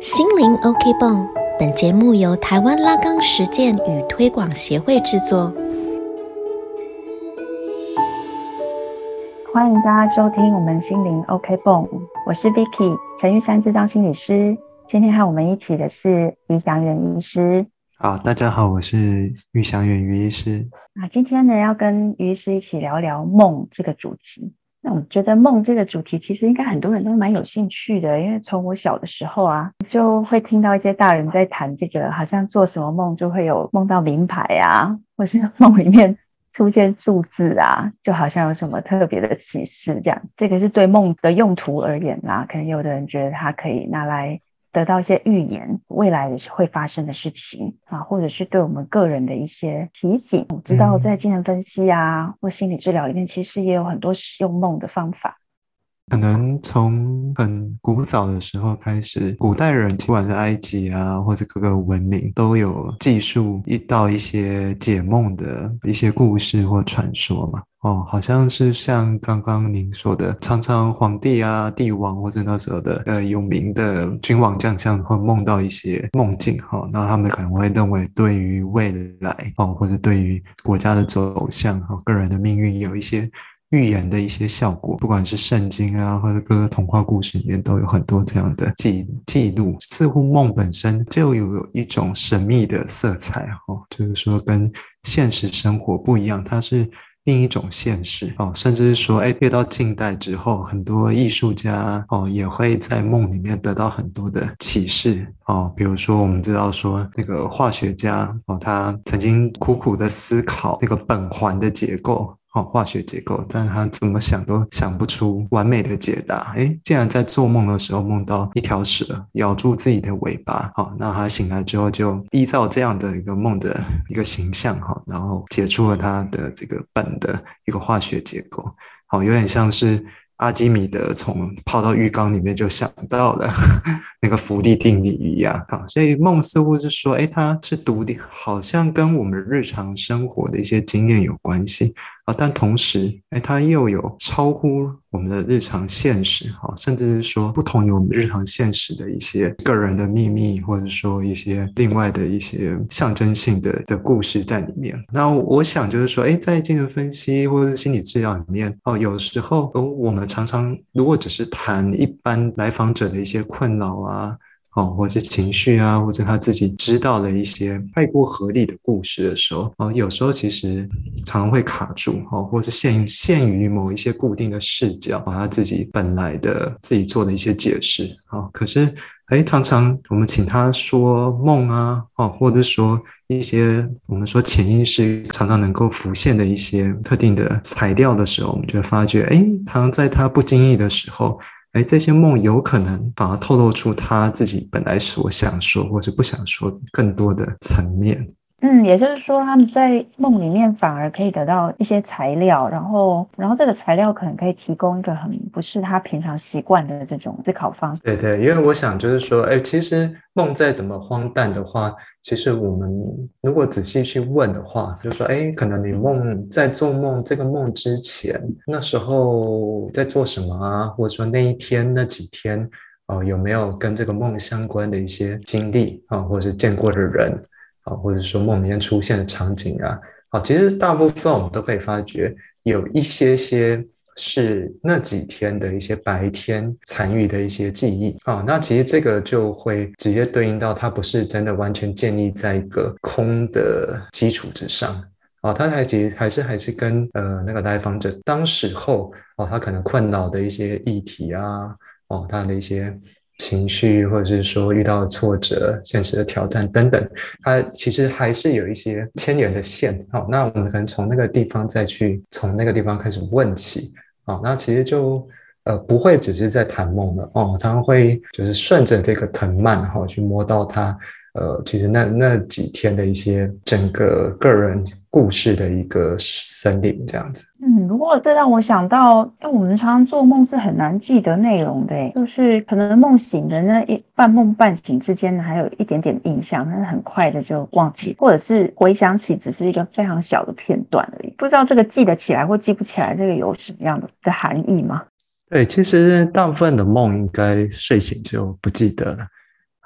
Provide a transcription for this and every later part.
心灵 OK 泵，本节目由台湾拉冈实践与推广协会制作。欢迎大家收听我们心灵 OK 泵，我是 Vicky 陈玉山智障心理师。今天和我们一起的是于祥元医师。好，大家好，我是于祥元于医师。啊，今天呢要跟于医师一起聊聊梦这个主题。那我觉得梦这个主题，其实应该很多人都蛮有兴趣的，因为从我小的时候啊，就会听到一些大人在谈这个，好像做什么梦就会有梦到名牌啊，或是梦里面出现数字啊，就好像有什么特别的启示这样。这个是对梦的用途而言啦，可能有的人觉得它可以拿来。得到一些预言未来的会发生的事情啊，或者是对我们个人的一些提醒。我知道在精神分析啊或心理治疗里面，其实也有很多使用梦的方法。可能从很古早的时候开始，古代人不管是埃及啊，或者各个文明，都有记述一到一些解梦的一些故事或传说嘛。哦，好像是像刚刚您说的，常常皇帝啊、帝王或者那时候的呃有名的君王将相会梦到一些梦境哈，那他们可能会认为对于未来哦，或者对于国家的走向和个人的命运有一些。预言的一些效果，不管是圣经啊，或者各个童话故事里面，都有很多这样的记记录。似乎梦本身就有一种神秘的色彩，哦，就是说跟现实生活不一样，它是另一种现实哦。甚至是说，哎，越到近代之后，很多艺术家哦，也会在梦里面得到很多的启示哦。比如说，我们知道说，那个化学家哦，他曾经苦苦的思考那个苯环的结构。哦，化学结构，但他怎么想都想不出完美的解答。哎，竟然在做梦的时候梦到一条蛇咬住自己的尾巴。好，那他醒来之后就依照这样的一个梦的一个形象，哈，然后解出了他的这个苯的一个化学结构。好，有点像是。阿基米德从泡到浴缸里面就想到了 那个浮力定理一样，好，所以梦似乎是说，哎，它是独立，好像跟我们日常生活的一些经验有关系啊，但同时，哎，它又有超乎我们的日常现实，哈，甚至是说不同于我们日常现实的一些个人的秘密，或者说一些另外的一些象征性的的故事在里面。那我想就是说，哎，在精神分析或者是心理治疗里面，哦，有时候我们常常如果只是谈一般来访者的一些困扰啊，哦，或者情绪啊，或者他自己知道的一些太过合理的故事的时候，哦，有时候其实常常会卡住，哦，或者限限于某一些固定的视角，把他自己本来的自己做的一些解释，哦，可是，哎，常常我们请他说梦啊，哦，或者说一些我们说潜意识常常能够浮现的一些特定的材料的时候，我们就会发觉，哎，常常在他不经意的时候。哎，这些梦有可能反而透露出他自己本来所想说或者不想说更多的层面。嗯，也就是说，他们在梦里面反而可以得到一些材料，然后，然后这个材料可能可以提供一个很不是他平常习惯的这种思考方式。对对，因为我想就是说，哎，其实梦再怎么荒诞的话，其实我们如果仔细去问的话，就是说，哎，可能你梦在做梦这个梦之前，那时候在做什么啊？或者说那一天那几天，哦，有没有跟这个梦相关的一些经历啊，或者是见过的人？啊，或者说梦里面出现的场景啊，好，其实大部分我们都可以发觉，有一些些是那几天的一些白天残余的一些记忆啊，那其实这个就会直接对应到它不是真的完全建立在一个空的基础之上啊，它还其实还是还是跟呃那个来访者当时候哦，他可能困扰的一些议题啊，哦，他的一些。情绪，或者是说遇到挫折、现实的挑战等等，它其实还是有一些牵连的线。好，那我们可能从那个地方再去从那个地方开始问起。好，那其实就呃不会只是在谈梦了哦，常常会就是顺着这个藤蔓哈去摸到它。呃，其实那那几天的一些整个个人故事的一个森林这样子。嗯，不过这让我想到，因为我们常常做梦是很难记得内容的，就是可能梦醒的那一半梦半醒之间呢，还有一点点印象，但是很快的就忘记，或者是回想起只是一个非常小的片段而已。不知道这个记得起来或记不起来，这个有什么样的的含义吗？对，其实大部分的梦应该睡醒就不记得了。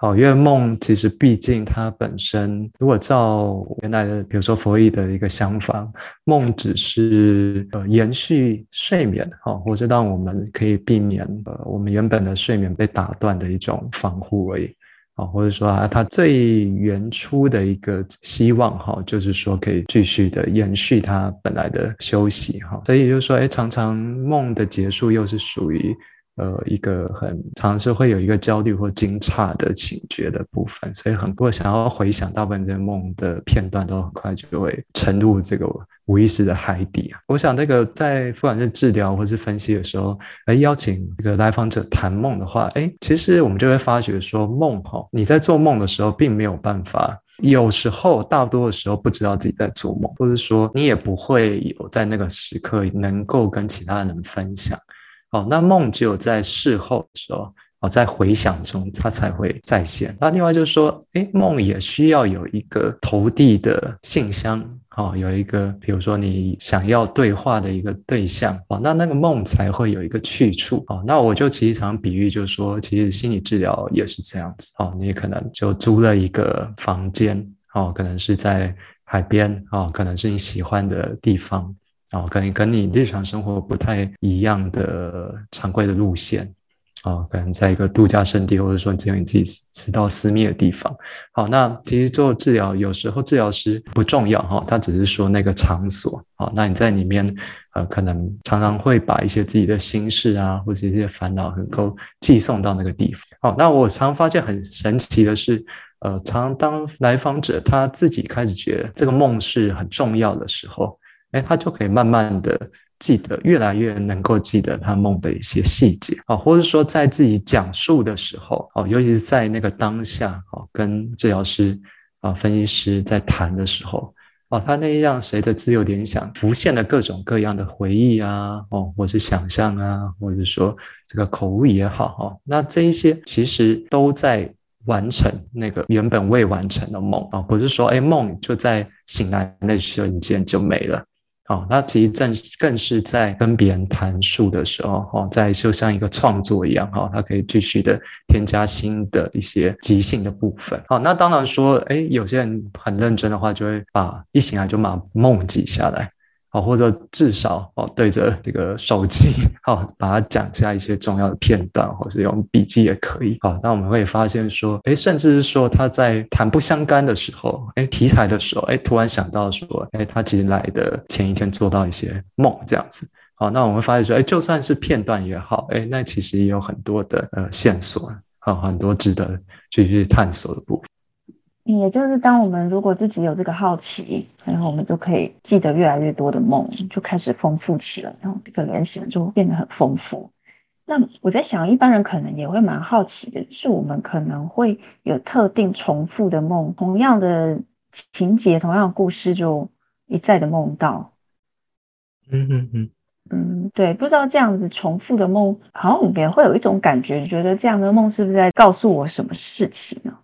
哦，因为梦其实毕竟它本身，如果照原来的，比如说弗洛伊的一个想法，梦只是呃延续睡眠，哈，或者让我们可以避免呃我们原本的睡眠被打断的一种防护而已，啊，或者说啊，它最原初的一个希望，哈，就是说可以继续的延续它本来的休息，哈，所以就是说，哎，常常梦的结束又是属于。呃，一个很常是会有一个焦虑或惊诧的情觉的部分，所以很多想要回想大部分这些梦的片段，都很快就会沉入这个无意识的海底啊。我想那个在不管是治疗或是分析的时候，来邀请这个来访者谈梦的话，哎，其实我们就会发觉说，梦哈，你在做梦的时候，并没有办法，有时候大多的时候不知道自己在做梦，或者说你也不会有在那个时刻能够跟其他人分享。哦，那梦只有在事后的时候，哦，在回想中，它才会再现。那另外就是说，哎，梦也需要有一个投递的信箱，哦，有一个，比如说你想要对话的一个对象，哦，那那个梦才会有一个去处。哦，那我就其实常比喻，就是说，其实心理治疗也是这样子。哦，你可能就租了一个房间，哦，可能是在海边，哦，可能是你喜欢的地方。哦，可能跟你日常生活不太一样的常规的路线，哦，可能在一个度假胜地，或者说只有你自己知道私密的地方。好，那其实做治疗有时候治疗师不重要哈，他只是说那个场所。好，那你在里面呃，可能常常会把一些自己的心事啊，或者一些烦恼能够寄送到那个地方。好，那我常发现很神奇的是，呃，常当来访者他自己开始觉得这个梦是很重要的时候。哎，他就可以慢慢的记得，越来越能够记得他梦的一些细节啊，或者说在自己讲述的时候哦，尤其是在那个当下哦，跟治疗师啊、分析师在谈的时候哦，他那样谁的自由联想浮现了各种各样的回忆啊，哦，或是想象啊，或者说这个口误也好哈，那这一些其实都在完成那个原本未完成的梦啊，不是说哎梦就在醒来那瞬间就没了。哦，那其实正更是在跟别人谈述的时候，哈，在就像一个创作一样，哈，他可以继续的添加新的一些即兴的部分。好，那当然说，哎，有些人很认真的话，就会把一醒来就把梦记下来。好，或者至少哦，对着这个手机，好，把它讲下一些重要的片段，或是用笔记也可以。好，那我们会发现说，哎，甚至是说他在谈不相干的时候，哎，题材的时候，哎，突然想到说，哎，他其实来的前一天做到一些梦这样子。好，那我们会发现说，哎，就算是片段也好，哎，那其实也有很多的呃线索，好，很多值得继续探索的部分。也就是当我们如果自己有这个好奇，然后我们就可以记得越来越多的梦，就开始丰富起来，然后这个联想就变得很丰富。那我在想，一般人可能也会蛮好奇的，是我们可能会有特定重复的梦，同样的情节、同样的故事，就一再的梦到。嗯嗯嗯嗯，对，不知道这样子重复的梦，好像也会有一种感觉，觉得这样的梦是不是在告诉我什么事情呢？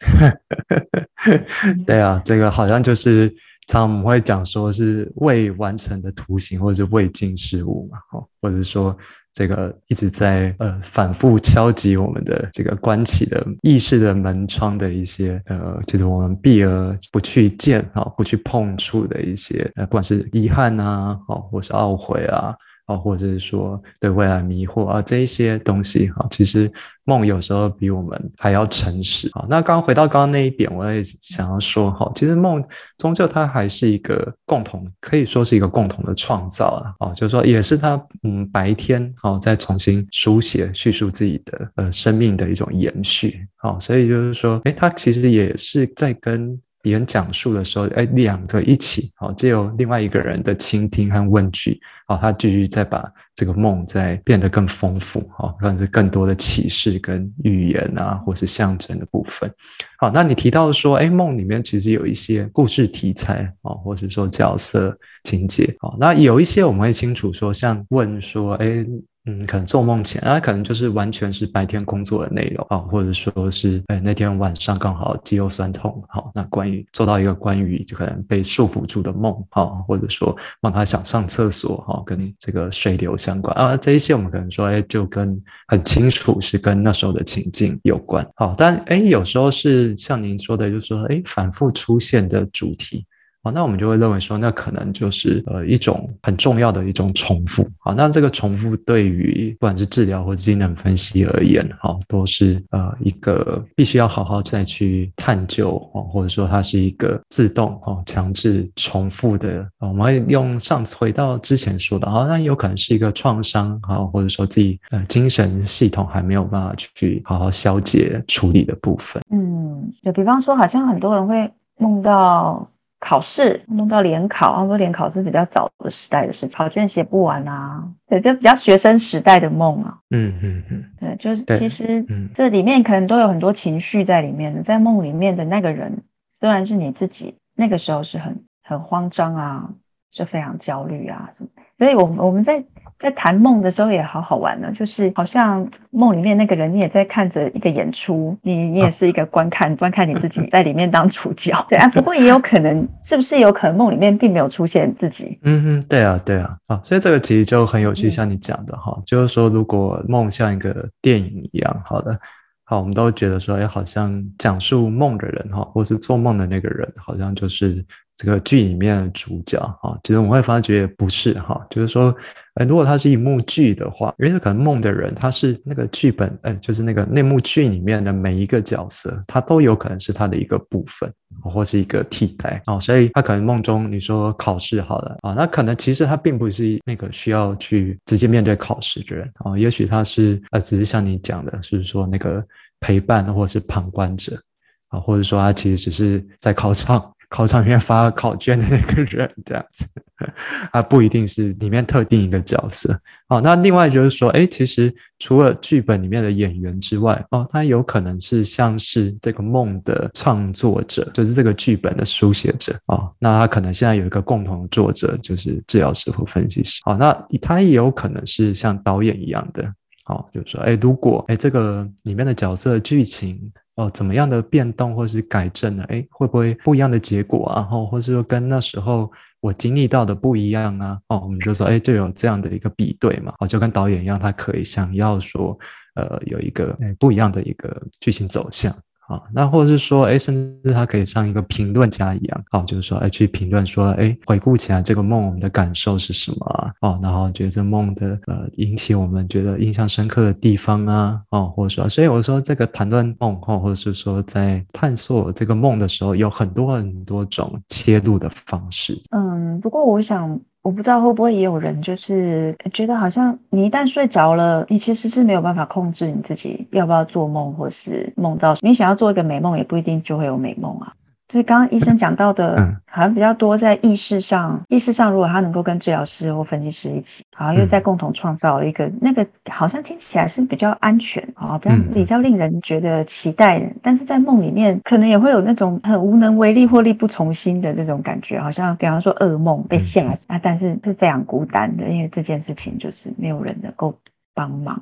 对啊，这个好像就是常我们会讲说是未完成的图形或者是未尽事物嘛，哦，或者说这个一直在呃反复敲击我们的这个关起的意识的门窗的一些呃，就是我们避而不去见啊，不去碰触的一些呃，不管是遗憾啊，哦，或是懊悔啊。啊，或者是说对未来迷惑啊，这一些东西哈，其实梦有时候比我们还要诚实啊。那刚回到刚刚那一点，我也想要说哈，其实梦终究它还是一个共同，可以说是一个共同的创造啊。就是说也是他嗯白天哦再重新书写叙述自己的呃生命的一种延续。好，所以就是说，哎，他其实也是在跟。别人讲述的时候，哎，两个一起，好，借由另外一个人的倾听和问句，好，他继续再把这个梦再变得更丰富，好，甚至更多的启示跟预言啊，或是象征的部分。好，那你提到说，哎，梦里面其实有一些故事题材啊，或者说角色情节，好，那有一些我们会清楚说，像问说，哎。嗯，可能做梦前，啊，可能就是完全是白天工作的内容啊，或者说是，哎，那天晚上刚好肌肉酸痛，好，那关于做到一个关于就可能被束缚住的梦，哈，或者说帮他想上厕所，哈，跟这个水流相关啊，这一些我们可能说，哎，就跟很清楚是跟那时候的情境有关，好，但哎，有时候是像您说的，就是说，哎，反复出现的主题。好，那我们就会认为说，那可能就是呃一种很重要的一种重复。好，那这个重复对于不管是治疗或者精神分析而言，哈，都是呃一个必须要好好再去探究哦，或者说它是一个自动哦强制重复的。我们会用上次回到之前说的，好，那有可能是一个创伤，好，或者说自己呃精神系统还没有办法去好好消解处理的部分。嗯，就比方说，好像很多人会梦到。考试弄到联考，啊，说联考是比较早的时代的事情，考卷写不完啊，对，就比较学生时代的梦啊。嗯嗯嗯，对，就是其实这里面可能都有很多情绪在里面的，在梦里面的那个人，虽然是你自己，那个时候是很很慌张啊，是非常焦虑啊什么，所以我们我们在。在谈梦的时候也好好玩呢，就是好像梦里面那个人，你也在看着一个演出，你你也是一个观看观看你自己在里面当主角。对啊，不过也有可能，是不是有可能梦里面并没有出现自己？嗯哼，对啊，对啊，啊，所以这个其实就很有趣，像你讲的哈，就是说如果梦像一个电影一样，好的，好，我们都觉得说，哎，好像讲述梦的人哈，或是做梦的那个人，好像就是这个剧里面的主角啊。其实我会发觉不是哈，就是说。哎，如果它是一幕剧的话，因为可能梦的人他是那个剧本，哎，就是那个那幕剧里面的每一个角色，他都有可能是他的一个部分，或是一个替代哦。所以他可能梦中你说考试好了啊，那可能其实他并不是那个需要去直接面对考试的人啊，也许他是呃，只是像你讲的，是说那个陪伴或是旁观者啊，或者说他其实只是在考场。考场里面发考卷的那个人，这样子，他不一定是里面特定一个角色。哦，那另外就是说，哎，其实除了剧本里面的演员之外，哦，他有可能是像是这个梦的创作者，就是这个剧本的书写者。哦，那他可能现在有一个共同的作者，就是治疗师或分析师。哦，那他也有可能是像导演一样的。哦，就是说，哎，如果哎这个里面的角色剧情。哦，怎么样的变动或是改正呢？哎，会不会不一样的结果啊？或或是说跟那时候我经历到的不一样啊？哦，我们就说，哎，就有这样的一个比对嘛。哦，就跟导演一样，他可以想要说，呃，有一个不一样的一个剧情走向。啊，那或者是说，哎，甚至他可以像一个评论家一样，哦，就是说，哎，去评论说，哎，回顾起来这个梦，我们的感受是什么啊？哦，然后觉得这梦的呃引起我们觉得印象深刻的地方啊，哦，或者说，所以我说这个谈论梦，哦，或者是说在探索这个梦的时候，有很多很多种切入的方式。嗯，不过我想。我不知道会不会也有人就是觉得好像你一旦睡着了，你其实是没有办法控制你自己要不要做梦，或是梦到你想要做一个美梦，也不一定就会有美梦啊。就是刚刚医生讲到的，好像比较多在意识上，意识上如果他能够跟治疗师或分析师一起，好像又在共同创造一个那个，好像听起来是比较安全啊，比较比较令人觉得期待的。但是在梦里面，可能也会有那种很无能为力或力不从心的这种感觉，好像比方说噩梦被吓啊，但是是非常孤单的，因为这件事情就是没有人能够帮忙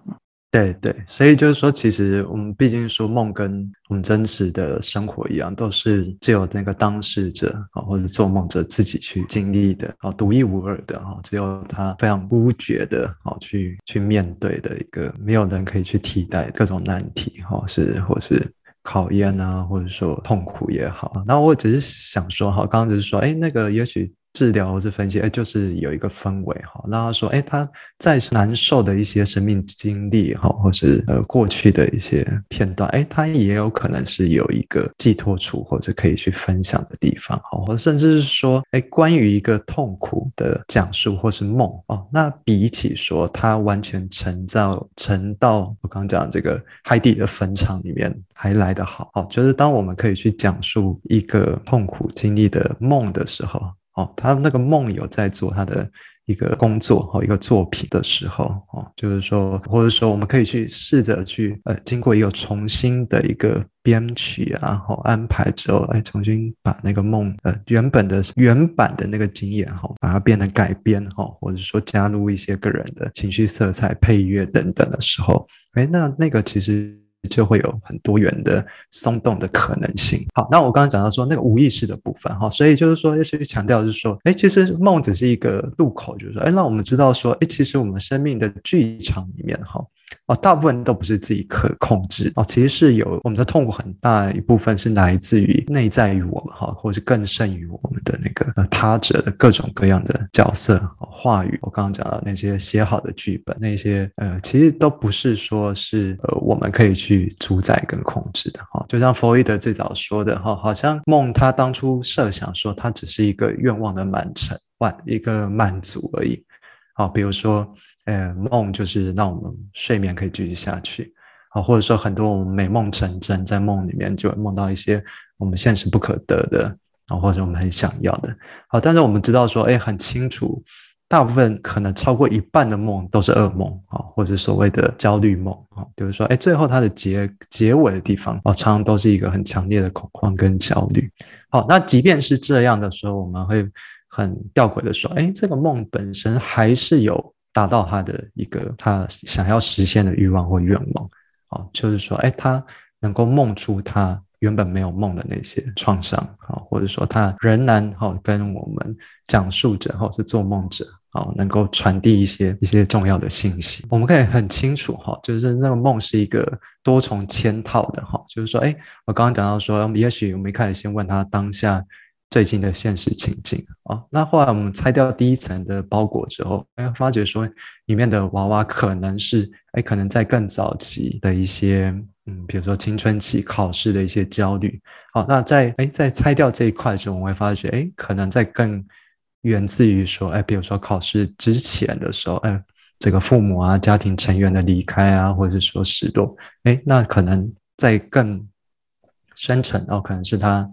对对，所以就是说，其实我们毕竟说梦跟我们真实的生活一样，都是只有那个当事者啊，或者做梦者自己去经历的啊，独一无二的哈，只有他非常孤绝的啊，去去面对的一个，没有人可以去替代各种难题哈，是或是考验啊，或者说痛苦也好。那我只是想说哈，刚刚只是说，哎，那个也许。治疗或是分析，哎，就是有一个氛围哈。那他说，哎，他再难受的一些生命经历哈，或是呃过去的一些片段，哎，他也有可能是有一个寄托处或者可以去分享的地方哈，或甚至是说，哎，关于一个痛苦的讲述或是梦哦，那比起说他完全沉到沉到我刚讲这个海底的坟场里面还来得好哦，就是当我们可以去讲述一个痛苦经历的梦的时候。哦，他那个梦有在做他的一个工作哈，一个作品的时候哦，就是说，或者说我们可以去试着去呃，经过一个重新的一个编曲啊，后安排之后，哎，重新把那个梦呃原本的原版的那个经验哈，把它变得改编哈，或者说加入一些个人的情绪色彩、配乐等等的时候，哎，那那个其实。就会有很多元的松动的可能性。好，那我刚刚讲到说那个无意识的部分哈，所以就是说要去强调，就是说，哎，其实梦只是一个入口，就是说，哎，让我们知道说，哎，其实我们生命的剧场里面哈。哦，大部分都不是自己可控制哦，其实是有我们的痛苦很大一部分是来自于内在于我们哈，或者是更胜于我们的那个他者的各种各样的角色话语。我刚刚讲到那些写好的剧本，那些呃，其实都不是说是呃我们可以去主宰跟控制的哈。就像弗洛伊德最早说的哈，好像梦他当初设想说它只是一个愿望的满成，完一个满足而已。好，比如说。呃，梦就是让我们睡眠可以继续下去，啊，或者说很多我们美梦成真，在梦里面就会梦到一些我们现实不可得的，啊，或者我们很想要的，好，但是我们知道说，哎，很清楚，大部分可能超过一半的梦都是噩梦，啊，或者所谓的焦虑梦，啊，比如说，哎，最后它的结结尾的地方，啊，常常都是一个很强烈的恐慌跟焦虑，好，那即便是这样的时候，我们会很吊诡的说，哎，这个梦本身还是有。达到他的一个他想要实现的欲望或愿望，啊，就是说，哎，他能够梦出他原本没有梦的那些创伤，啊，或者说他仍然哈跟我们讲述者或是做梦者，啊，能够传递一些一些重要的信息。我们可以很清楚哈，就是那个梦是一个多重嵌套的哈，就是说，哎，我刚刚讲到说，也许我们一开始先问他当下。最近的现实情境啊，那后来我们拆掉第一层的包裹之后，哎，发觉说里面的娃娃可能是哎，可能在更早期的一些，嗯，比如说青春期考试的一些焦虑。好，那在哎，在拆掉这一块的时候，我们会发觉，哎，可能在更源自于说，哎，比如说考试之前的时候，哎，这个父母啊、家庭成员的离开啊，或者是说失落，哎，那可能在更深层哦，可能是他。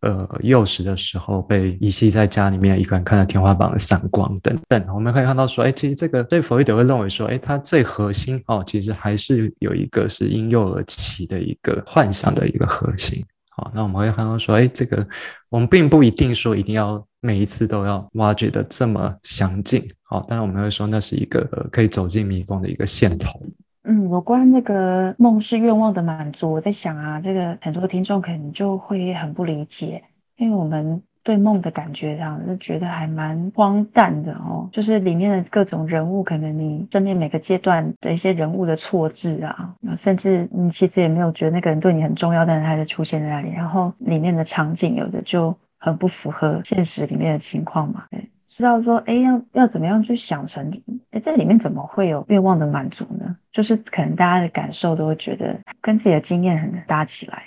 呃，幼时的时候被遗弃在家里面，一个人看着天花板的闪光等等，我们可以看到说，哎，其实这个对弗洛伊德会认为说，哎，他最核心哦，其实还是有一个是婴幼儿期的一个幻想的一个核心。好，那我们会看到说，哎，这个我们并不一定说一定要每一次都要挖掘的这么详尽。好，但是我们会说那是一个可以走进迷宫的一个线头。嗯，有关那个梦是愿望的满足，我在想啊，这个很多听众可能就会很不理解，因为我们对梦的感觉上就觉得还蛮荒诞的哦，就是里面的各种人物，可能你身边每个阶段的一些人物的错置啊，甚至你其实也没有觉得那个人对你很重要，但是他就出现在那里，然后里面的场景有的就很不符合现实里面的情况嘛，对。知道说，哎，要要怎么样去想成，哎，在里面怎么会有愿望的满足呢？就是可能大家的感受都会觉得跟自己的经验很搭起来。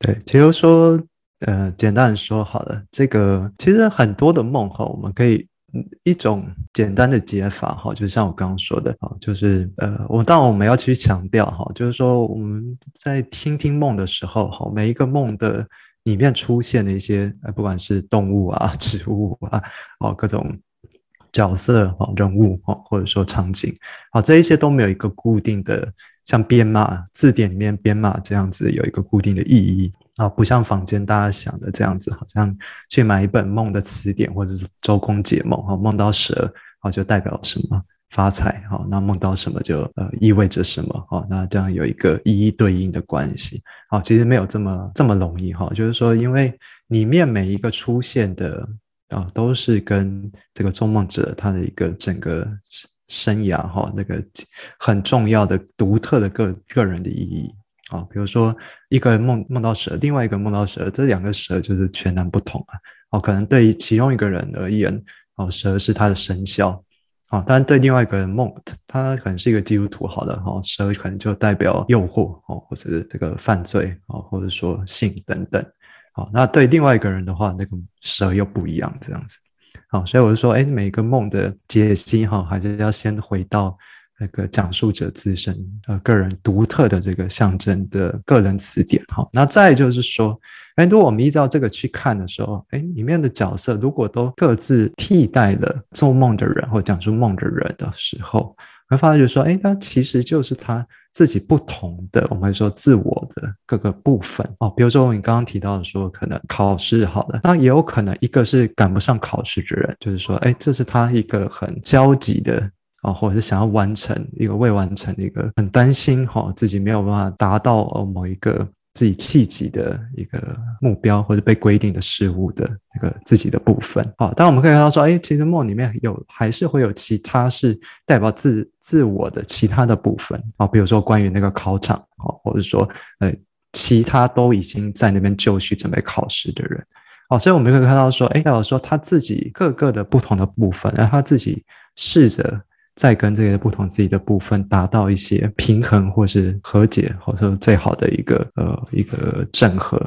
对，其实说，呃，简单说好了，这个其实很多的梦哈，我们可以一种简单的解法哈，就像我刚刚说的哈，就是呃，我当然我们要去强调哈，就是说我们在倾听梦的时候哈，每一个梦的。里面出现的一些，呃，不管是动物啊、植物啊，哦，各种角色哦、人物哦，或者说场景，好，这一些都没有一个固定的，像编码字典里面编码这样子有一个固定的意义啊，不像坊间大家想的这样子，好像去买一本梦的词典或者是周公解梦，哈，梦到蛇，哦，就代表什么？发财哈，那梦到什么就呃意味着什么哈，那这样有一个一一对应的关系，好，其实没有这么这么容易哈，就是说，因为里面每一个出现的啊，都是跟这个做梦者他的一个整个生涯哈，那个很重要的独特的个个人的意义啊，比如说一个人梦梦到蛇，另外一个梦到蛇，这两个蛇就是全然不同啊，哦，可能对于其中一个人而言，哦，蛇是他的生肖。啊，当然对另外一个人梦，他可能是一个基督徒，好的哈，蛇可能就代表诱惑哦，或者这个犯罪哦，或者说性等等。好，那对另外一个人的话，那个蛇又不一样，这样子。好，所以我就说，哎，每个梦的解析哈，还是要先回到那个讲述者自身呃个人独特的这个象征的个人词典哈。那再就是说，哎，如果我们依照这个去看的时候，哎，里面的角色如果都各自替代了做梦的人或讲述梦的人的时候，会发觉说，哎，那其实就是他自己不同的，我们说自我的各个部分哦。比如说你刚刚提到的说，可能考试好了，那也有可能一个是赶不上考试的人，就是说，哎，这是他一个很焦急的。啊，或者是想要完成一个未完成的一个，很担心哈，自己没有办法达到呃某一个自己契机的一个目标，或者被规定的事物的那个自己的部分。好，但我们可以看到说，哎，其实梦里面有还是会有其他是代表自自我的其他的部分啊，比如说关于那个考场啊，或者说呃其他都已经在那边就绪准备考试的人。哦，所以我们可以看到说，哎，代表说他自己各个的不同的部分，然后他自己试着。再跟这些不同自己的部分达到一些平衡，或是和解，或者说最好的一个呃一个整合。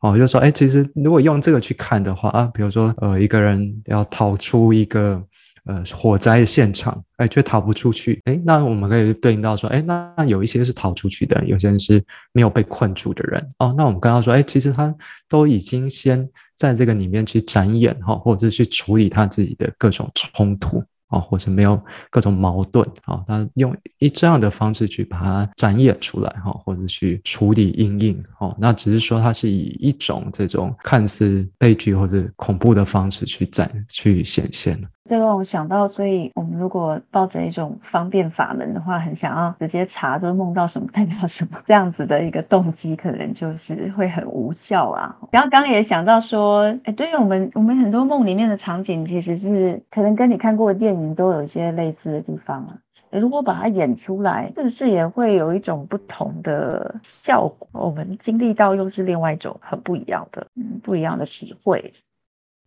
哦，就说哎，其实如果用这个去看的话啊，比如说呃一个人要逃出一个呃火灾现场，哎却逃不出去，哎，那我们可以对应到说，哎，那有一些是逃出去的，有些人是没有被困住的人。哦，那我们刚刚说，哎，其实他都已经先在这个里面去展演哈，或者是去处理他自己的各种冲突。啊，或者没有各种矛盾啊，他用一这样的方式去把它展演出来哈，或者去处理阴影哦，那只是说它是以一种这种看似悲剧或者恐怖的方式去展去显现这让我想到，所以我们如果抱着一种方便法门的话，很想要直接查，就是梦到什么代表什么这样子的一个动机，可能就是会很无效啊。然后刚刚也想到说，哎，对于我们我们很多梦里面的场景，其实是可能跟你看过的电影都有一些类似的地方啊。如果把它演出来，是不是也会有一种不同的效果？我们经历到又是另外一种很不一样的，嗯，不一样的体会。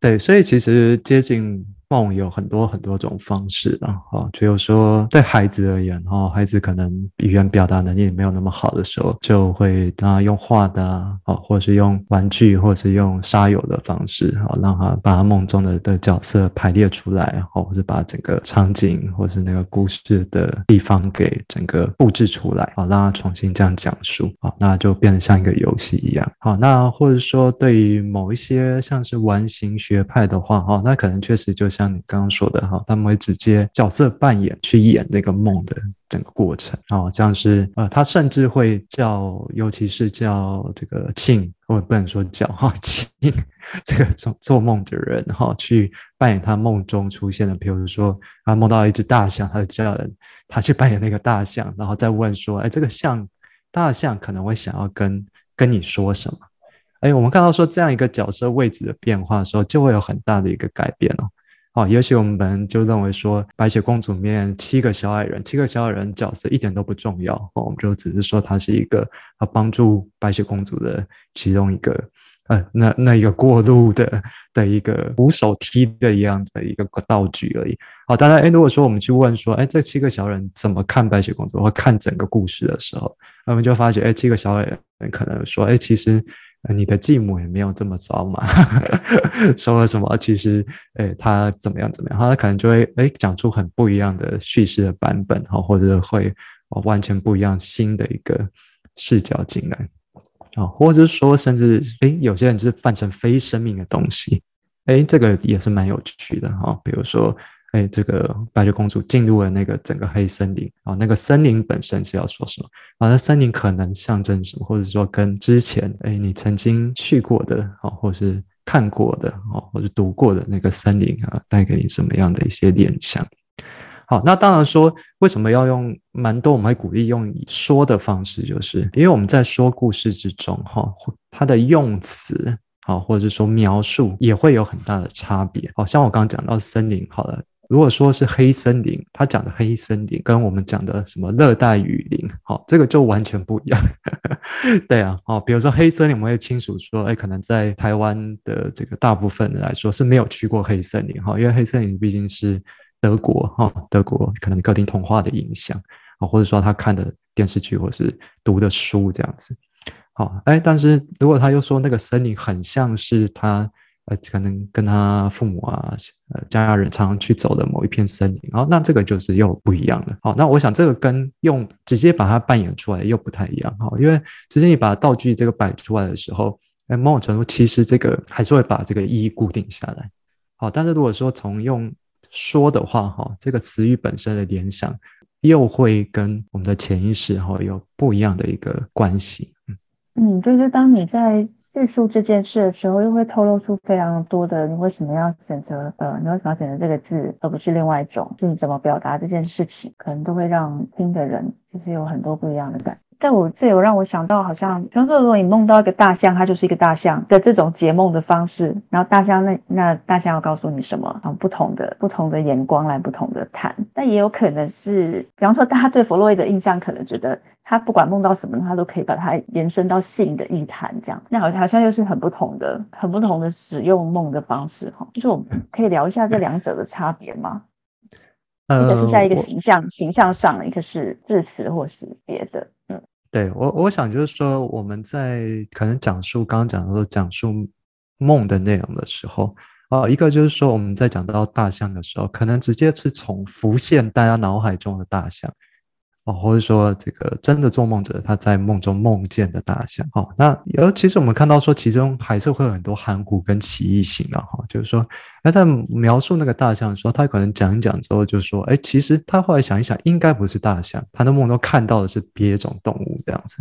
对，所以其实接近。梦有很多很多种方式啊，哈，比如说对孩子而言，哈，孩子可能语言表达能力没有那么好的时候，就会让他用画的啊，或者是用玩具，或者是用沙游的方式，啊，让他把他梦中的的角色排列出来，或者把整个场景或是那个故事的地方给整个布置出来，啊，让他重新这样讲述，啊，那就变得像一个游戏一样，好，那或者说对于某一些像是完形学派的话，哈，那可能确实就像。像你刚刚说的哈，他们会直接角色扮演去演那个梦的整个过程啊，像是呃，他甚至会叫，尤其是叫这个庆，我不能说叫哈庆，这个做做梦的人哈，去扮演他梦中出现的，比如说他梦到一只大象，他就叫人他去扮演那个大象，然后再问说，哎，这个象大象可能会想要跟跟你说什么？哎，我们看到说这样一个角色位置的变化的时候，就会有很大的一个改变哦。哦，也许我们就认为说，白雪公主里面七个小矮人，七个小矮人角色一点都不重要，哦，我们就只是说他是一个啊帮助白雪公主的其中一个，呃，那那一个过路的的一个扶手梯的一样的一个道具而已。好，当然，哎，如果说我们去问说，哎，这七个小矮人怎么看白雪公主或看整个故事的时候，我们就发觉，哎，七个小矮人可能说，哎，其实。你的继母也没有这么糟嘛，说了什么？其实，哎，他怎么样怎么样？他可能就会哎讲出很不一样的叙事的版本，哈，或者会完全不一样新的一个视角进来，啊，或者是说，甚至哎，有些人是换成非生命的东西，哎，这个也是蛮有趣的哈，比如说。哎，这个白雪公主进入了那个整个黑森林啊，那个森林本身是要说什么啊？那森林可能象征什么，或者说跟之前哎你曾经去过的啊，或是看过的啊，或者读过的那个森林啊，带给你什么样的一些联想？好，那当然说为什么要用蛮多？我们会鼓励用说的方式，就是因为我们在说故事之中哈，它的用词好，或者说描述也会有很大的差别。好像我刚刚讲到森林，好了。如果说是黑森林，他讲的黑森林跟我们讲的什么热带雨林，好，这个就完全不一样。对啊，哦，比如说黑森林，我们会清楚说，哎，可能在台湾的这个大部分人来说是没有去过黑森林，哈，因为黑森林毕竟是德国，哈，德国可能客厅童话的影响，啊，或者说他看的电视剧或是读的书这样子，好，哎，但是如果他又说那个森林很像是他。呃，可能跟他父母啊，呃，家人常常去走的某一片森林，然后那这个就是又不一样了。好，那我想这个跟用直接把它扮演出来又不太一样哈，因为直接你把道具这个摆出来的时候，哎，某种程度其实这个还是会把这个意义固定下来。好，但是如果说从用说的话哈，这个词语本身的联想又会跟我们的潜意识哈有不一样的一个关系。嗯嗯，就是当你在。叙述这件事的时候，又会透露出非常多的你为什么要选择呃，你为什么要选择这个字，而不是另外一种？就你怎么表达这件事情，可能都会让听的人其实有很多不一样的感。但我这有让我想到，好像比方说，如果你梦到一个大象，它就是一个大象的这种解梦的方式，然后大象那那大象要告诉你什么？啊，不同的不同的眼光来不同的谈。但也有可能是，比方说，大家对弗洛伊的印象可能觉得。他不管梦到什么，他都可以把它延伸到性的意谈，这样，那好像好像又是很不同的、很不同的使用梦的方式哈。就是我们可以聊一下这两者的差别吗？一个是在一个形象形象上，一个是字词或是别的。对我我想就是说，我们在可能讲述刚刚讲的讲述梦的内容的时候，哦，一个就是说我们在讲到大象的时候，可能直接是从浮现大家脑海中的大象。哦，或者说这个真的做梦者他在梦中梦见的大象，哦，那尤其实我们看到说其中还是会有很多含糊跟歧义性的哈，就是说，他在描述那个大象的时候，他可能讲一讲之后就说，哎，其实他后来想一想，应该不是大象，他的梦中看到的是别种动物这样子，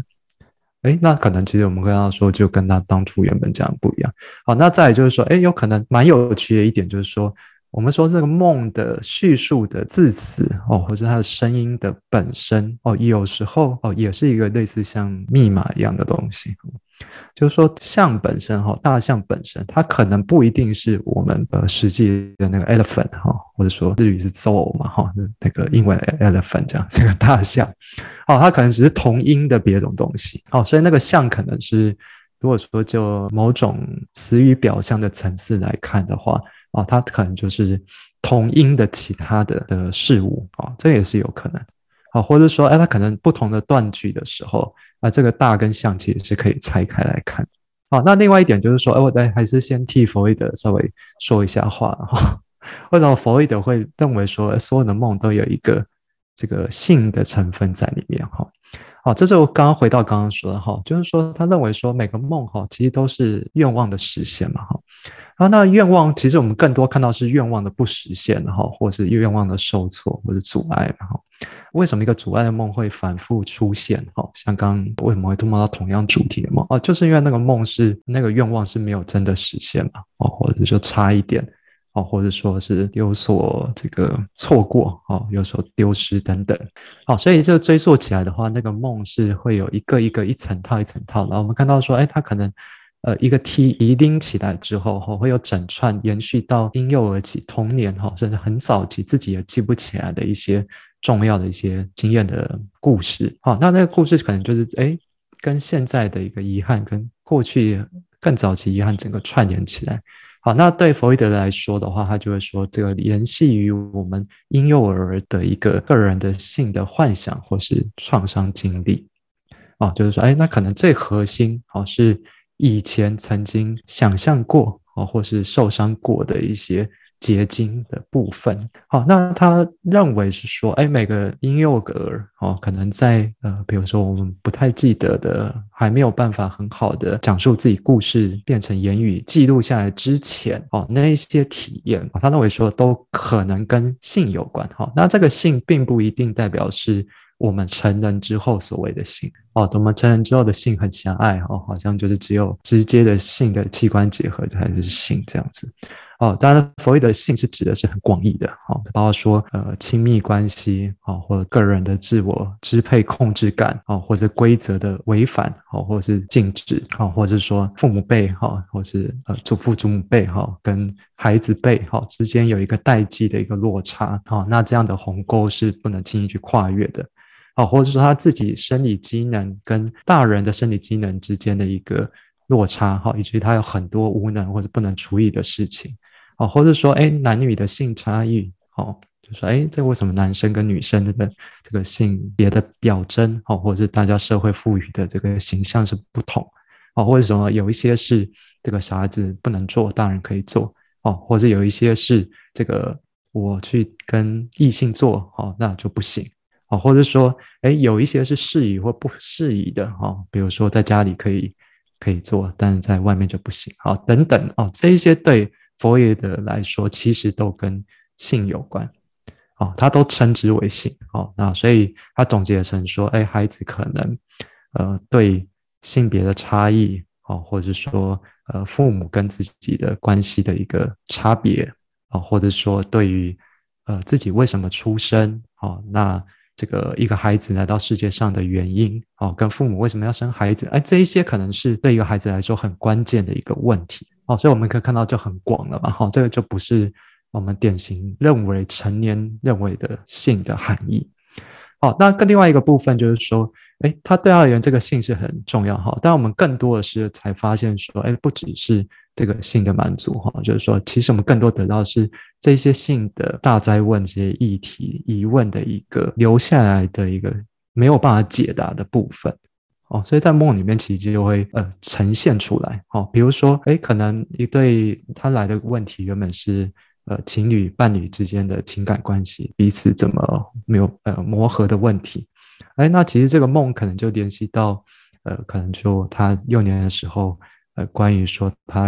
哎，那可能其实我们刚刚说就跟他当初原本讲不一样，好，那再就是说，哎，有可能蛮有趣的一点就是说。我们说这个梦的叙述的字词哦，或者它的声音的本身哦，有时候哦，也是一个类似像密码一样的东西。就是说，象本身哈，大象本身，它可能不一定是我们呃实际的那个 elephant 哈，或者说日语是 zoo 嘛哈，那个英文 elephant 这样这个大象哦，它可能只是同音的别种东西哦，所以那个象可能是如果说就某种词语表象的层次来看的话。哦，它可能就是同音的其他的的事物啊，这也是有可能。好，或者说，哎，它可能不同的断句的时候，啊，这个大跟象其实是可以拆开来看。好，那另外一点就是说，哎，我再还是先替弗洛伊德稍微说一下话哈。为什么弗洛伊德会认为说所有的梦都有一个这个性的成分在里面？哈，好，这是我刚刚回到刚刚说的哈，就是说他认为说每个梦哈其实都是愿望的实现嘛，哈。啊，那愿望其实我们更多看到是愿望的不实现，哈，或是愿望的受挫或者阻碍，哈。为什么一个阻碍的梦会反复出现？哈，像刚为什么会梦到同样主题的梦？哦，就是因为那个梦是那个愿望是没有真的实现嘛，哦，或者说差一点，哦，或者说是有所这个错过，哦，有所丢失等等，好，所以这个追溯起来的话，那个梦是会有一个一个一层套一层套，然后我们看到说，哎，它可能。呃，一个 T 一拎起来之后，哈，会有整串延续到婴幼儿期、童年，哈，甚至很早期自己也记不起来的一些重要的一些经验的故事，好，那那个故事可能就是，哎，跟现在的一个遗憾，跟过去更早期遗憾整个串联起来，好，那对弗洛伊德来说的话，他就会说，这个联系于我们婴幼儿的一个个人的性的幻想或是创伤经历，啊，就是说，哎，那可能最核心，好是。以前曾经想象过啊，或是受伤过的一些结晶的部分，好，那他认为是说，哎，每个婴幼儿哦，可能在呃，比如说我们不太记得的，还没有办法很好的讲述自己故事，变成言语记录下来之前，哦，那一些体验，他认为说都可能跟性有关，哈，那这个性并不一定代表是。我们成人之后所谓的性。哦，我们成人之后的性很狭隘哦，好像就是只有直接的性的器官结合才是性这样子。哦。当然，弗洛伊德性是指的是很广义的哦，包括说呃亲密关系哦，或者个人的自我支配控制感哦，或者规则的违反哦，或者是禁止哦，或者是说父母辈哈，或是呃祖父祖母辈哈，跟孩子辈哈之间有一个代际的一个落差哦，那这样的鸿沟是不能轻易去跨越的。哦，或者说他自己生理机能跟大人的生理机能之间的一个落差，哈，以至于他有很多无能或者不能处理的事情，哦，或者说，哎，男女的性差异，哦，就说，哎，这为什么男生跟女生的这个性别的表征，哦，或者是大家社会赋予的这个形象是不同，哦，或者什么有一些是这个小孩子不能做，大人可以做哦，或者有一些是这个我去跟异性做哦，那就不行哦，或者说哎有一些是适宜或不适宜的哈，比如说在家里可以可以做，但是在外面就不行哦，等等哦，这一些对弗洛伊德来说其实都跟性有关。哦，他都称之为性哦，那所以他总结成说，哎，孩子可能呃对性别的差异哦，或者说呃父母跟自己的关系的一个差别哦，或者说对于呃自己为什么出生哦，那这个一个孩子来到世界上的原因哦，跟父母为什么要生孩子，哎，这一些可能是对一个孩子来说很关键的一个问题哦，所以我们可以看到就很广了嘛，哈，这个就不是。我们典型认为成年认为的性的含义，好，那跟另外一个部分就是说，哎，他对他而言这个性是很重要哈，但我们更多的是才发现说，哎，不只是这个性的满足哈，就是说，其实我们更多得到是这些性的大灾问这些议题疑问的一个留下来的一个没有办法解答的部分哦，所以在梦里面其实就会呃呈现出来，哦，比如说，哎，可能一对他来的问题原本是。呃，情侣伴侣之间的情感关系，彼此怎么没有呃磨合的问题？哎，那其实这个梦可能就联系到，呃，可能就他幼年的时候，呃，关于说他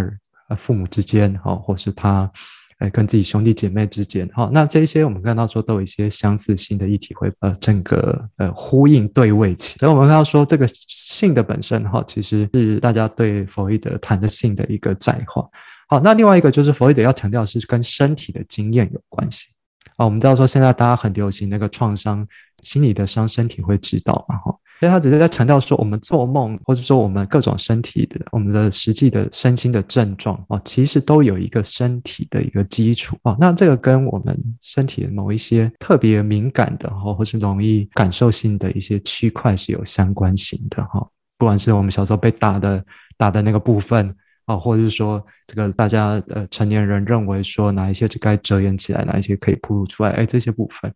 呃父母之间哈，或是他呃跟自己兄弟姐妹之间哈，那这些我们看到说都有一些相似性的议题会呃整个呃呼应对位起，所以我们看到说这个性的本身哈，其实是大家对弗洛伊德谈的性的一个窄化。好，那另外一个就是弗洛伊德要强调是跟身体的经验有关系啊。我们知道说现在大家很流行那个创伤心理的伤，身体会知道嘛哈。所以他只是在强调说，我们做梦或者说我们各种身体的我们的实际的身心的症状啊，其实都有一个身体的一个基础啊。那这个跟我们身体的某一些特别敏感的哈，或是容易感受性的一些区块是有相关性的哈。不管是我们小时候被打的打的那个部分。啊，或者是说，这个大家呃成年人认为说哪一些是该遮掩起来，哪一些可以暴露出来，哎，这些部分。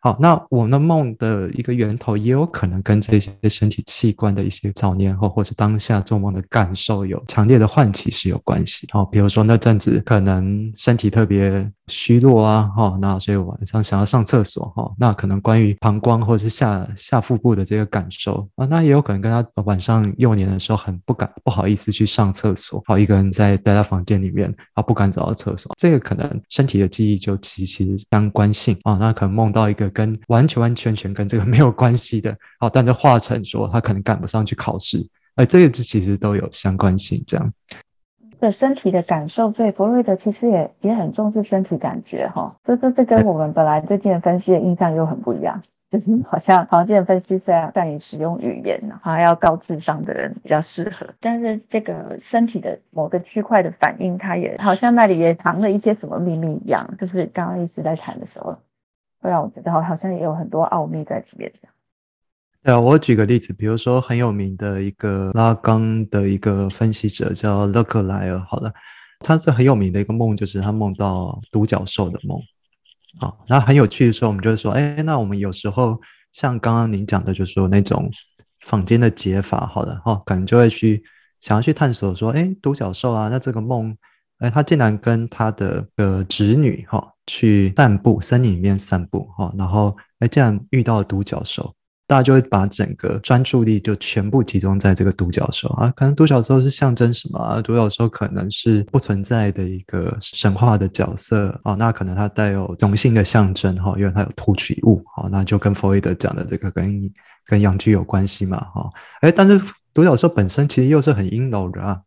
好，那我们的梦的一个源头也有可能跟这些身体器官的一些早年后或者当下做梦的感受有强烈的唤起是有关系。好，比如说那阵子可能身体特别虚弱啊，哈，那所以晚上想要上厕所，哈，那可能关于膀胱或者是下下腹部的这个感受啊，那也有可能跟他晚上幼年的时候很不敢不好意思去上厕所，好，一个人在待在房间里面啊，不敢走到厕所，这个可能身体的记忆就其实相关性啊，那可能梦到一个。跟完全完全全跟这个 没有关系的，好，但是化成说他可能赶不上去考试，哎，这个其实都有相关性。这样的身体的感受，对弗洛伊德其实也也很重视身体感觉哈。这这这跟我们本来对精神分析的印象又很不一样，就是好像好像精神分析非常善于使用语言，好像要高智商的人比较适合。但是这个身体的某个区块的反应，它也好像那里也藏了一些什么秘密一样。就是刚刚一直在谈的时候。会让我觉得好像也有很多奥秘在里面。对啊，我举个例子，比如说很有名的一个拉冈的一个分析者叫勒克莱尔。好了，他是很有名的一个梦，就是他梦到独角兽的梦。好，那很有趣的时候，我们就是说，哎，那我们有时候像刚刚您讲的，就是说那种坊间的解法，好的哈，可能就会去想要去探索说，哎，独角兽啊，那这个梦，哎，他竟然跟他的呃侄女哈。去散步，森林里面散步，哈，然后哎，这样遇到独角兽，大家就会把整个专注力就全部集中在这个独角兽啊，可能独角兽是象征什么啊？独角兽可能是不存在的一个神话的角色啊，那可能它带有雄性的象征哈，因为它有突取物，好，那就跟弗洛伊德讲的这个跟跟阳具有关系嘛，哈，哎，但是独角兽本身其实又是很阴柔的啊，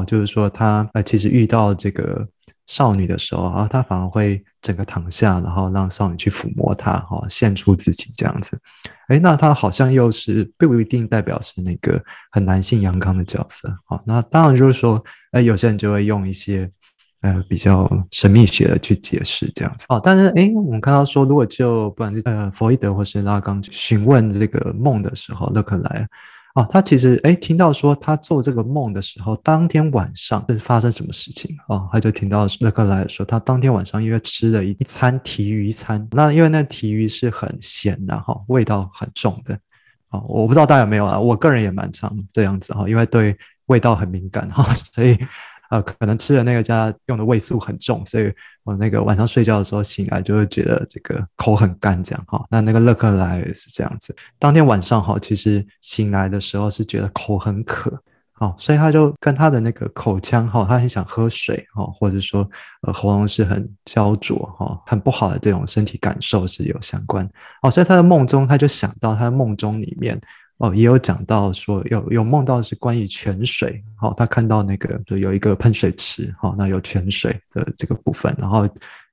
哦，就是说他呃其实遇到这个。少女的时候啊，他反而会整个躺下，然后让少女去抚摸他，哈，献出自己这样子。哎，那他好像又是并不一定代表是那个很男性阳刚的角色，好，那当然就是说，哎，有些人就会用一些呃比较神秘学的去解释这样子。哦，但是哎，我们看到说，如果就不管是呃弗洛伊德或是拉冈询问这个梦的时候，勒克莱。啊，他其实哎，听到说他做这个梦的时候，当天晚上是发生什么事情啊？他就听到勒克莱说，他当天晚上因为吃了一一餐提鱼餐，那因为那提鱼是很咸的哈，味道很重的啊，我不知道大家有没有啊，我个人也蛮常这样子哈，因为对味道很敏感哈，所以呃，可能吃的那个家用的味素很重，所以我那个晚上睡觉的时候醒来就会觉得这个口很干这样哈。那那个乐克莱也是这样子，当天晚上哈，其实醒来的时候是觉得口很渴。哦，所以他就跟他的那个口腔哈，他很想喝水哈，或者说呃喉咙是很焦灼哈，很不好的这种身体感受是有相关哦。所以他的梦中他就想到，他的梦中里面哦也有讲到说有有梦到是关于泉水哈，他看到那个就有一个喷水池哈，那有泉水的这个部分，然后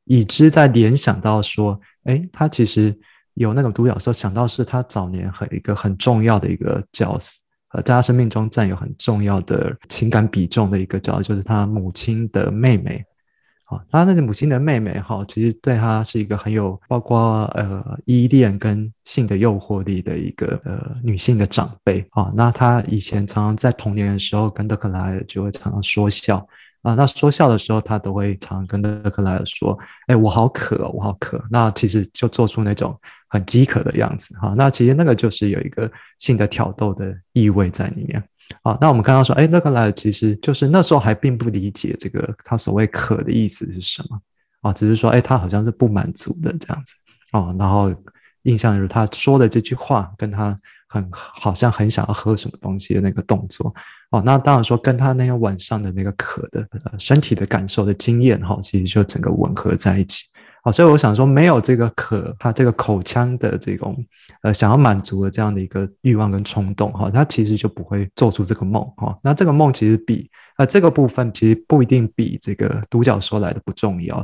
已知在联想到说，哎，他其实有那种独角兽，想到是他早年很一个很重要的一个角色。呃，在他生命中占有很重要的情感比重的一个角色，就是他母亲的妹妹。啊，他那个母亲的妹妹，哈，其实对他是一个很有包括呃依恋跟性的诱惑力的一个呃女性的长辈。啊，那他以前常常在童年的时候跟德克莱尔就会常常说笑。啊，那说笑的时候，他都会常跟德克莱尔说：“哎，我好渴，我好渴。”那其实就做出那种很饥渴的样子，哈。那其实那个就是有一个性的挑逗的意味在里面。啊，那我们刚刚说，哎，那个来其实就是那时候还并不理解这个他所谓渴的意思是什么，啊，只是说，哎，他好像是不满足的这样子，哦，然后印象就是他说的这句话跟他很好像很想要喝什么东西的那个动作。哦，那当然说跟他那天晚上的那个渴的呃身体的感受的经验哈，其实就整个吻合在一起。好，所以我想说，没有这个渴，他这个口腔的这种呃想要满足的这样的一个欲望跟冲动哈，他其实就不会做出这个梦哈。那这个梦其实比呃这个部分其实不一定比这个独角兽来的不重要。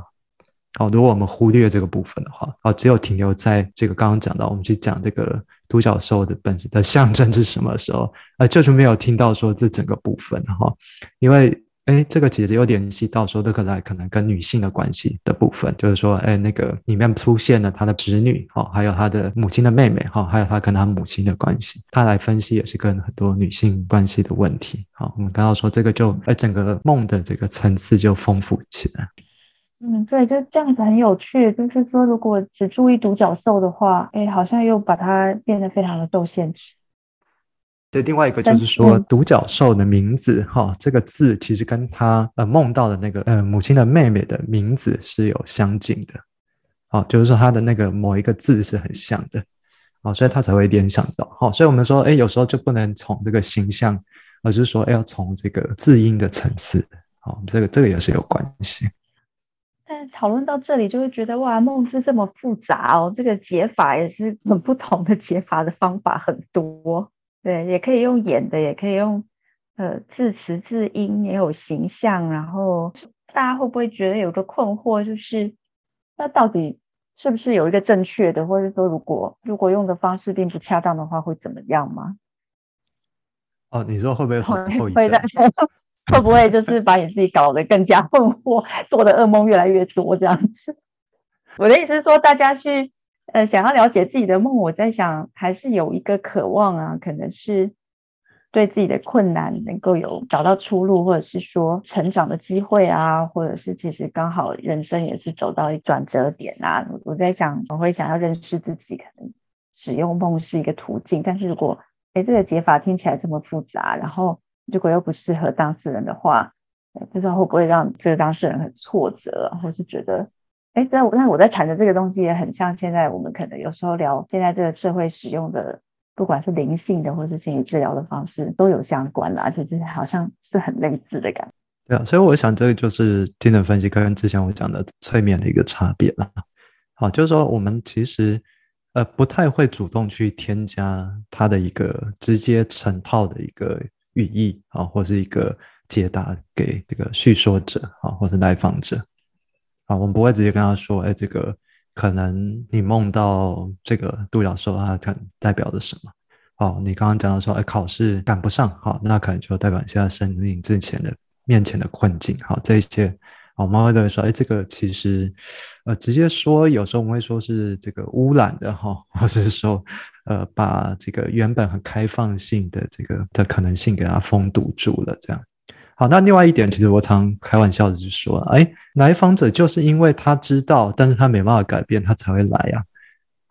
好，如果我们忽略这个部分的话，哦，只有停留在这个刚刚讲到，我们去讲这个独角兽的本身的象征是什么时候，呃，就是没有听到说这整个部分哈，因为哎，这个其实有联系到说德克莱可能跟女性的关系的部分，就是说，哎，那个里面出现了他的侄女，哈，还有他的母亲的妹妹，哈，还有他跟他母亲的关系，他来分析也是跟很多女性关系的问题，好，我们刚刚说这个就，哎，整个梦的这个层次就丰富起来。嗯，对，就这样子很有趣。就是说，如果只注意独角兽的话，哎，好像又把它变得非常的受限制。对，另外一个就是说，独角兽的名字，哈，这个字其实跟他呃梦到的那个呃母亲的妹妹的名字是有相近的，哦，就是说他的那个某一个字是很像的，哦，所以他才会联想到，好，所以我们说，哎，有时候就不能从这个形象，而是说，哎，要从这个字音的层次，好，这个这个也是有关系。但讨论到这里，就会觉得哇，梦是这么复杂哦，这个解法也是很不同的解法的方法很多。对，也可以用演的，也可以用呃字词字音，也有形象。然后大家会不会觉得有个困惑，就是那到底是不是有一个正确的，或者说如果如果用的方式并不恰当的话，会怎么样吗？哦，你说会不会后遗症？会不会就是把你自己搞得更加 困惑，做的噩梦越来越多这样子？我的意思是说，大家去呃想要了解自己的梦，我在想还是有一个渴望啊，可能是对自己的困难能够有找到出路，或者是说成长的机会啊，或者是其实刚好人生也是走到一转折点啊。我在想，我会想要认识自己，可能使用梦是一个途径，但是如果哎这个解法听起来这么复杂，然后。如果又不适合当事人的话，不知道会不会让这个当事人很挫折，或是觉得，哎，那那我在谈的这个东西也很像现在我们可能有时候聊现在这个社会使用的，不管是灵性的或是心理治疗的方式都有相关的，而且是好像是很类似的感觉。对啊，所以我想这个就是精神分析跟之前我讲的催眠的一个差别了。好，就是说我们其实呃不太会主动去添加它的一个直接成套的一个。寓意啊，或是一个解答给这个叙说者啊，或者来访者啊，我们不会直接跟他说，哎，这个可能你梦到这个独角兽啊，看代表着什么？哦，你刚刚讲到说，哎，考试赶不上，好，那可能就代表现在生命之前的面前的困境，好，这一些，我们会说，哎，这个其实，呃，直接说，有时候我们会说是这个污染的哈，或者是说。呃，把这个原本很开放性的这个的可能性给它封堵住了，这样。好，那另外一点，其实我常开玩笑的就说，哎，来访者就是因为他知道，但是他没办法改变，他才会来呀。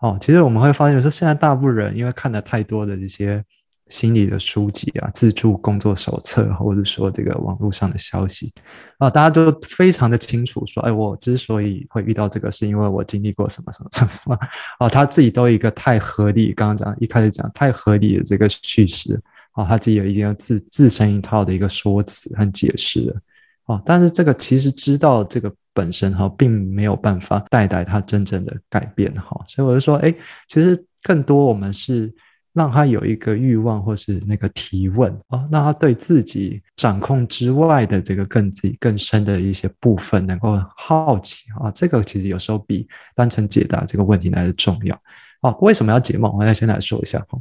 哦，其实我们会发现说，现在大部分人因为看了太多的这些心理的书籍啊、自助工作手册，或者说这个网络上的消息。啊，大家都非常的清楚说，哎，我之所以会遇到这个，是因为我经历过什么什么什么什么。哦，他自己都一个太合理，刚刚讲一开始讲太合理的这个叙事啊，他自己有一定自自身一套的一个说辞和解释了哦，但是这个其实知道这个。本身哈，并没有办法带来他真正的改变哈，所以我就说，哎，其实更多我们是让他有一个欲望，或是那个提问啊，让他对自己掌控之外的这个更自己更深的一些部分能够好奇啊，这个其实有时候比单纯解答这个问题来的重要啊。为什么要解梦？我要先来说一下哈。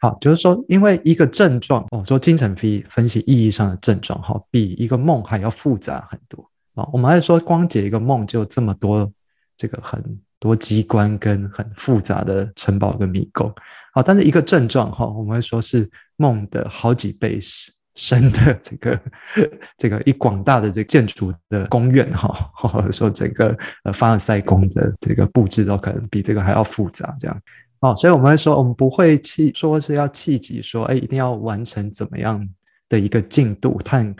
好，就是说，因为一个症状哦，说精神分分析意义上的症状哈，比一个梦还要复杂很多。啊，我们还说光解一个梦就这么多，这个很多机关跟很复杂的城堡跟迷宫。好，但是一个症状哈，我们会说是梦的好几倍深的这个这个一广大的这个建筑的宫苑哈，或者说整个呃凡尔赛宫的这个布置都可能比这个还要复杂。这样哦，所以我们会说，我们不会气说是要气急说，哎，一定要完成怎么样的一个进度探。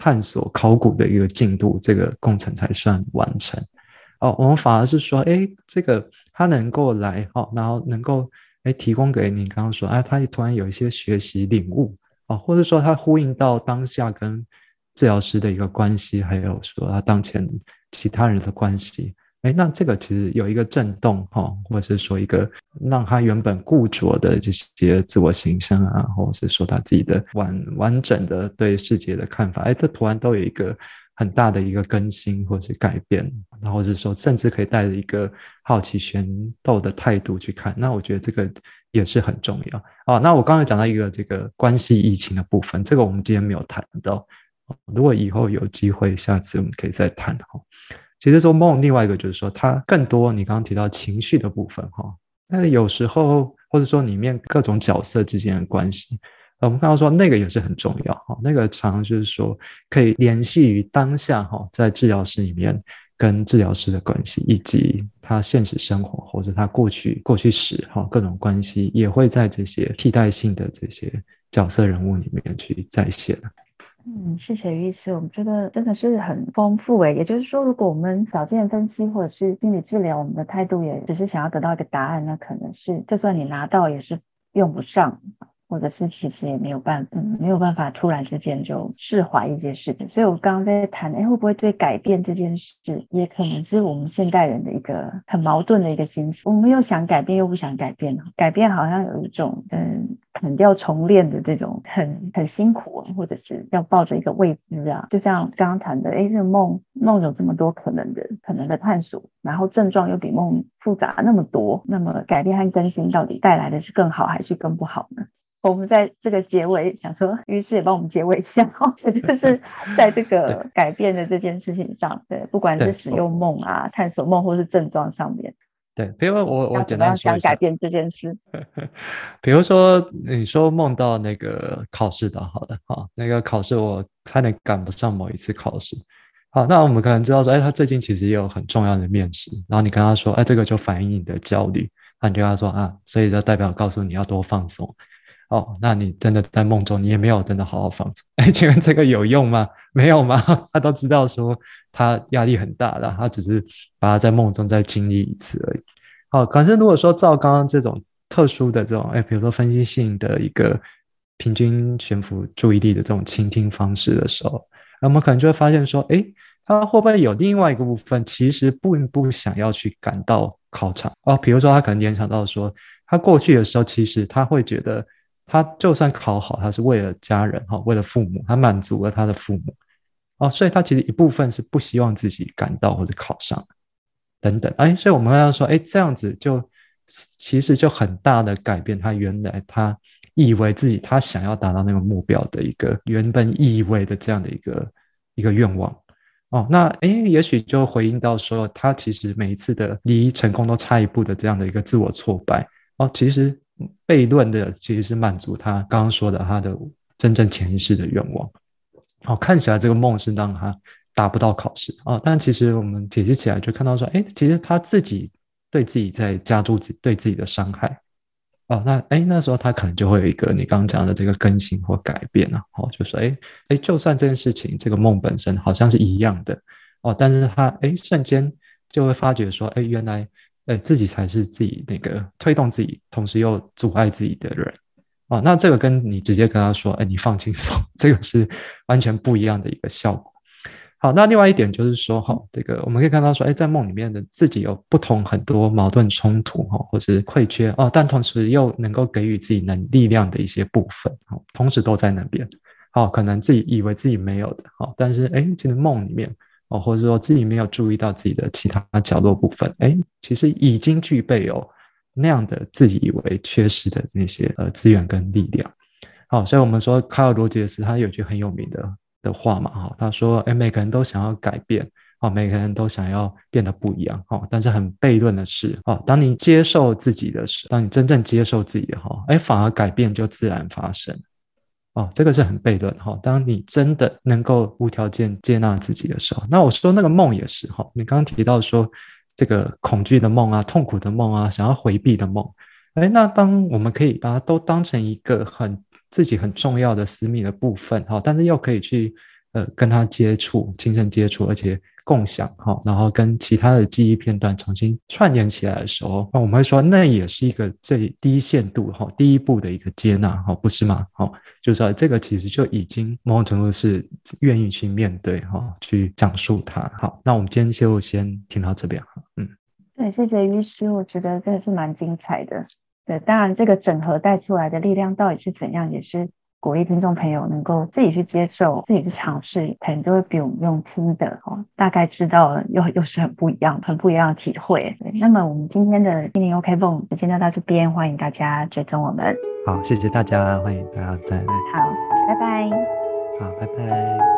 探索考古的一个进度，这个工程才算完成。哦，我们反而是说，哎，这个他能够来，哦，然后能够，哎，提供给你刚刚说，哎，他突然有一些学习领悟，哦，或者说他呼应到当下跟治疗师的一个关系，还有说他当前其他人的关系。哎，那这个其实有一个震动哈，或者是说一个让他原本固着的这些自我形象啊，或者是说他自己的完完整的对世界的看法，哎，这突然都有一个很大的一个更新或者是改变，然后是说甚至可以带着一个好奇悬斗的态度去看，那我觉得这个也是很重要啊。那我刚才讲到一个这个关系疫情的部分，这个我们今天没有谈到，如果以后有机会，下次我们可以再谈哈。其实说梦，另外一个就是说，它更多你刚刚提到情绪的部分哈。那有时候或者说里面各种角色之间的关系，我们刚刚说那个也是很重要哈。那个常就是说可以联系于当下哈，在治疗室里面跟治疗师的关系，以及他现实生活或者他过去过去史哈各种关系，也会在这些替代性的这些角色人物里面去再现。嗯，谢谢于医师，我们觉得真的是很丰富诶。也就是说，如果我们少见分析或者是心理治疗，我们的态度也只是想要得到一个答案，那可能是就算你拿到也是用不上。或者是其实也没有办，嗯，没有办法突然之间就释怀一些事情。所以我刚刚在谈，哎，会不会对改变这件事，也可能是我们现代人的一个很矛盾的一个心情。我们又想改变，又不想改变。改变好像有一种，嗯，砍掉重练的这种很很辛苦，或者是要抱着一个未知啊。就像刚刚谈的，哎，这个梦梦有这么多可能的可能的探索，然后症状又比梦复杂那么多，那么改变和更新到底带来的是更好还是更不好呢？我们在这个结尾想说，于是也帮我们结尾一下，这 就是在这个改变的这件事情上，对，不管是使用梦啊、探索梦，或是症状上面，对，比如我我简单说想改变这件事，比如说你说梦到那个考试的，好的，好，那个考试我差点赶不上某一次考试，好，那我们可能知道说，哎，他最近其实也有很重要的面试，然后你跟他说，哎，这个就反映你的焦虑，那你就跟他说啊，所以就代表告诉你要多放松。哦，那你真的在梦中，你也没有真的好好放松。哎，请问这个有用吗？没有吗？他都知道说他压力很大的，他只是把他在梦中再经历一次而已。好，可是如果说照刚刚这种特殊的这种，哎，比如说分析性的一个平均悬浮注意力的这种倾听方式的时候，那我们可能就会发现说，哎，他会不会有另外一个部分，其实并不想要去赶到考场哦？比如说他可能联想到说，他过去的时候，其实他会觉得。他就算考好，他是为了家人哈，为了父母，他满足了他的父母。哦，所以他其实一部分是不希望自己赶到或者考上等等，哎，所以我们要说，哎，这样子就其实就很大的改变他原来他以为自己他想要达到那个目标的一个原本意味的这样的一个一个愿望。哦，那哎，也许就回应到说，他其实每一次的离成功都差一步的这样的一个自我挫败。哦，其实。悖论的其实是满足他刚刚说的他的真正潜意识的愿望。好，看起来这个梦是让他达不到考试啊，但其实我们解析起来就看到说，哎，其实他自己对自己在加注自对自己的伤害。哦，那哎，那时候他可能就会有一个你刚刚讲的这个更新或改变啊，哦，就说哎哎，就算这件事情这个梦本身好像是一样的哦，但是他哎瞬间就会发觉说，哎，原来哎自己才是自己那个推动自己，同时又阻碍自己的人。哦，那这个跟你直接跟他说，哎，你放轻松，这个是完全不一样的一个效果。好，那另外一点就是说，哈，这个我们可以看到说，哎，在梦里面的自己有不同很多矛盾冲突，哈，或是愧缺。哦，但同时又能够给予自己能力量的一些部分，哈，同时都在那边，好，可能自己以为自己没有的，哈，但是哎，其实梦里面哦，或者说自己没有注意到自己的其他角落部分，哎，其实已经具备有那样的自己以为缺失的那些呃资源跟力量，好，所以我们说卡尔罗杰斯他有句很有名的。的话嘛，哈，他说，哎，每个人都想要改变，哦，每个人都想要变得不一样，哦，但是很悖论的是，哦，当你接受自己的时候，当你真正接受自己的哈，哎，反而改变就自然发生，哦，这个是很悖论，哈，当你真的能够无条件接纳自己的时候，那我说那个梦也是，哈，你刚刚提到说这个恐惧的梦啊，痛苦的梦啊，想要回避的梦，哎，那当我们可以把它都当成一个很。自己很重要的私密的部分，哈，但是又可以去呃跟他接触，亲身接触，而且共享，哈，然后跟其他的记忆片段重新串联起来的时候，那我们会说，那也是一个最低限度，哈，第一步的一个接纳，哈，不是吗？哈，就是说这个其实就已经某种程度是愿意去面对，哈，去讲述它。好，那我们今天就先听到这边，哈，嗯，对，谢谢于师，我觉得真的是蛮精彩的。对，当然这个整合带出来的力量到底是怎样，也是鼓励听众朋友能够自己去接受、自己去尝试，可能就会比我们用听的哦，大概知道又又是很不一样、很不一样的体会。对，那么我们今天的心灵 OK 梦就先到这边，欢迎大家追踪我们。好，谢谢大家，欢迎大家再来。好，拜拜。好，拜拜。